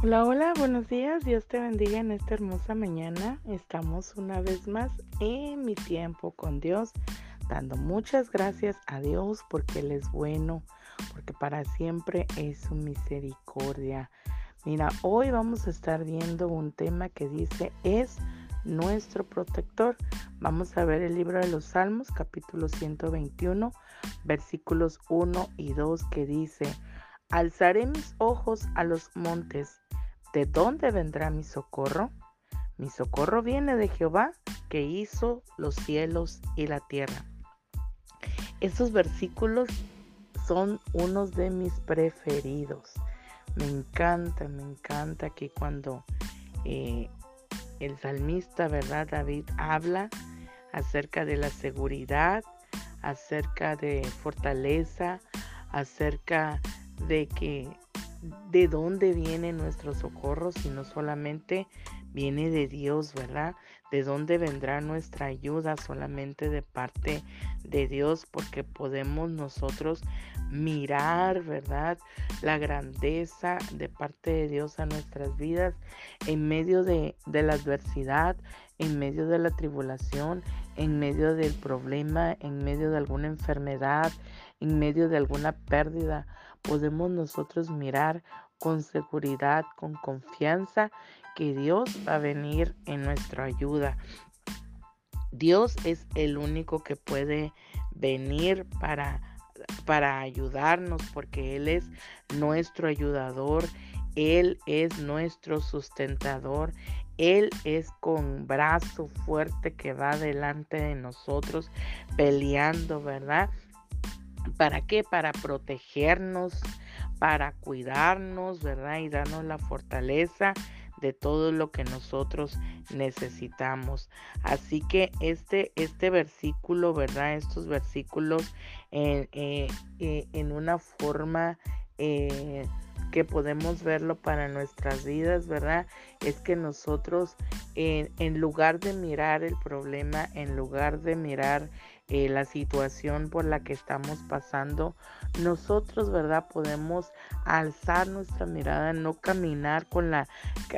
Hola, hola, buenos días. Dios te bendiga en esta hermosa mañana. Estamos una vez más en mi tiempo con Dios, dando muchas gracias a Dios porque Él es bueno, porque para siempre es su misericordia. Mira, hoy vamos a estar viendo un tema que dice es nuestro protector. Vamos a ver el libro de los Salmos, capítulo 121, versículos 1 y 2 que dice, Alzaré mis ojos a los montes ¿De dónde vendrá mi socorro? Mi socorro viene de Jehová, que hizo los cielos y la tierra. Esos versículos son unos de mis preferidos. Me encanta, me encanta que cuando eh, el salmista, ¿verdad? David habla acerca de la seguridad, acerca de fortaleza, acerca de que de dónde viene nuestro socorro, sino solamente viene de Dios, ¿verdad? De dónde vendrá nuestra ayuda, solamente de parte de Dios, porque podemos nosotros mirar, ¿verdad? La grandeza de parte de Dios a nuestras vidas en medio de, de la adversidad, en medio de la tribulación, en medio del problema, en medio de alguna enfermedad, en medio de alguna pérdida podemos nosotros mirar con seguridad, con confianza, que Dios va a venir en nuestra ayuda. Dios es el único que puede venir para, para ayudarnos porque Él es nuestro ayudador, Él es nuestro sustentador, Él es con brazo fuerte que va delante de nosotros peleando, ¿verdad? ¿Para qué? Para protegernos, para cuidarnos, ¿verdad? Y darnos la fortaleza de todo lo que nosotros necesitamos. Así que este, este versículo, ¿verdad? Estos versículos en, eh, eh, en una forma eh, que podemos verlo para nuestras vidas, ¿verdad? Es que nosotros en lugar de mirar el problema, en lugar de mirar eh, la situación por la que estamos pasando, nosotros, ¿verdad? Podemos alzar nuestra mirada, no caminar con la,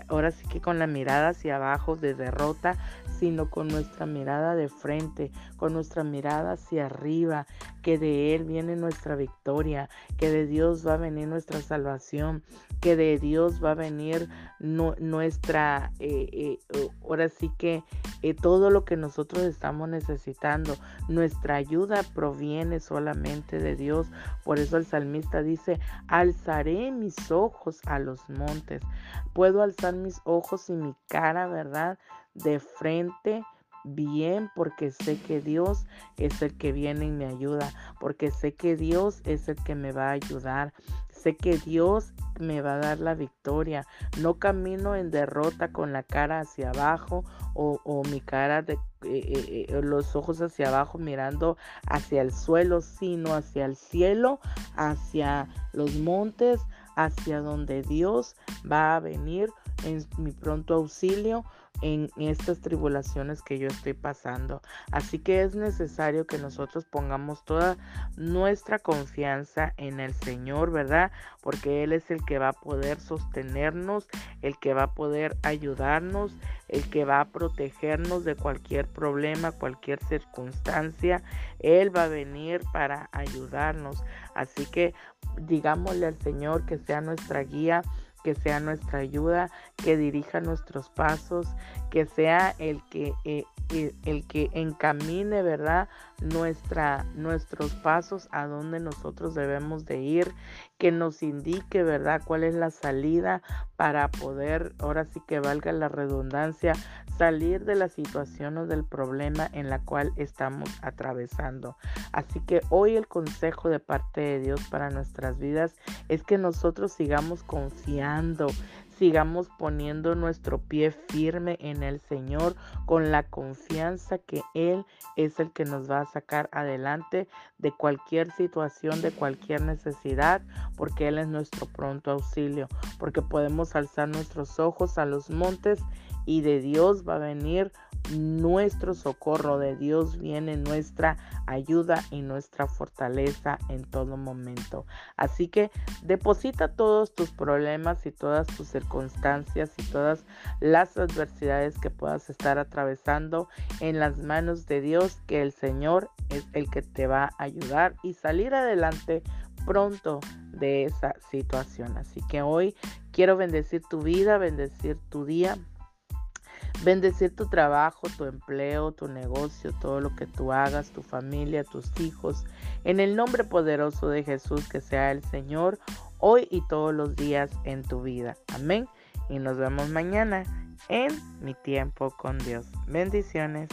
ahora sí que con la mirada hacia abajo de derrota, sino con nuestra mirada de frente, con nuestra mirada hacia arriba, que de Él viene nuestra victoria, que de Dios va a venir nuestra salvación, que de Dios va a venir nuestra, eh, eh, ahora sí que todo lo que nosotros estamos necesitando, nuestra ayuda proviene solamente de Dios. Por eso el salmista dice, alzaré mis ojos a los montes. Puedo alzar mis ojos y mi cara, ¿verdad? De frente bien porque sé que Dios es el que viene y me ayuda, porque sé que Dios es el que me va a ayudar, sé que Dios me va a dar la victoria. No camino en derrota con la cara hacia abajo o, mi cara de eh, eh, eh, los ojos hacia abajo mirando hacia el suelo, sino hacia el cielo, hacia los montes, hacia donde Dios va a venir en mi pronto auxilio en estas tribulaciones que yo estoy pasando. Así que es necesario que nosotros pongamos toda nuestra confianza en el Señor, ¿verdad? Porque Él es el que va a poder sostenernos, el que va a poder ayudarnos, el que va a protegernos de cualquier problema, cualquier circunstancia. Él va a venir para ayudarnos. Así que digámosle al Señor que sea nuestra guía que sea nuestra ayuda, que dirija nuestros pasos, que sea el que, eh, eh, el que encamine, ¿verdad? Nuestra, nuestros pasos a donde nosotros debemos de ir, que nos indique, ¿verdad? Cuál es la salida para poder, ahora sí que valga la redundancia, salir de la situación o del problema en la cual estamos atravesando. Así que hoy el consejo de parte de Dios para nuestras vidas es que nosotros sigamos confiando, sigamos poniendo nuestro pie firme en el Señor con la confianza que Él es el que nos va a sacar adelante de cualquier situación, de cualquier necesidad, porque Él es nuestro pronto auxilio, porque podemos alzar nuestros ojos a los montes y de Dios va a venir nuestro socorro, de Dios viene nuestra ayuda y nuestra fortaleza en todo momento. Así que deposita todos tus problemas y todas tus circunstancias y todas las adversidades que puedas estar atravesando en las manos de Dios, que el Señor es el que te va a ayudar y salir adelante pronto de esa situación. Así que hoy quiero bendecir tu vida, bendecir tu día, bendecir tu trabajo, tu empleo, tu negocio, todo lo que tú hagas, tu familia, tus hijos. En el nombre poderoso de Jesús, que sea el Señor hoy y todos los días en tu vida. Amén. Y nos vemos mañana en mi tiempo con Dios. Bendiciones.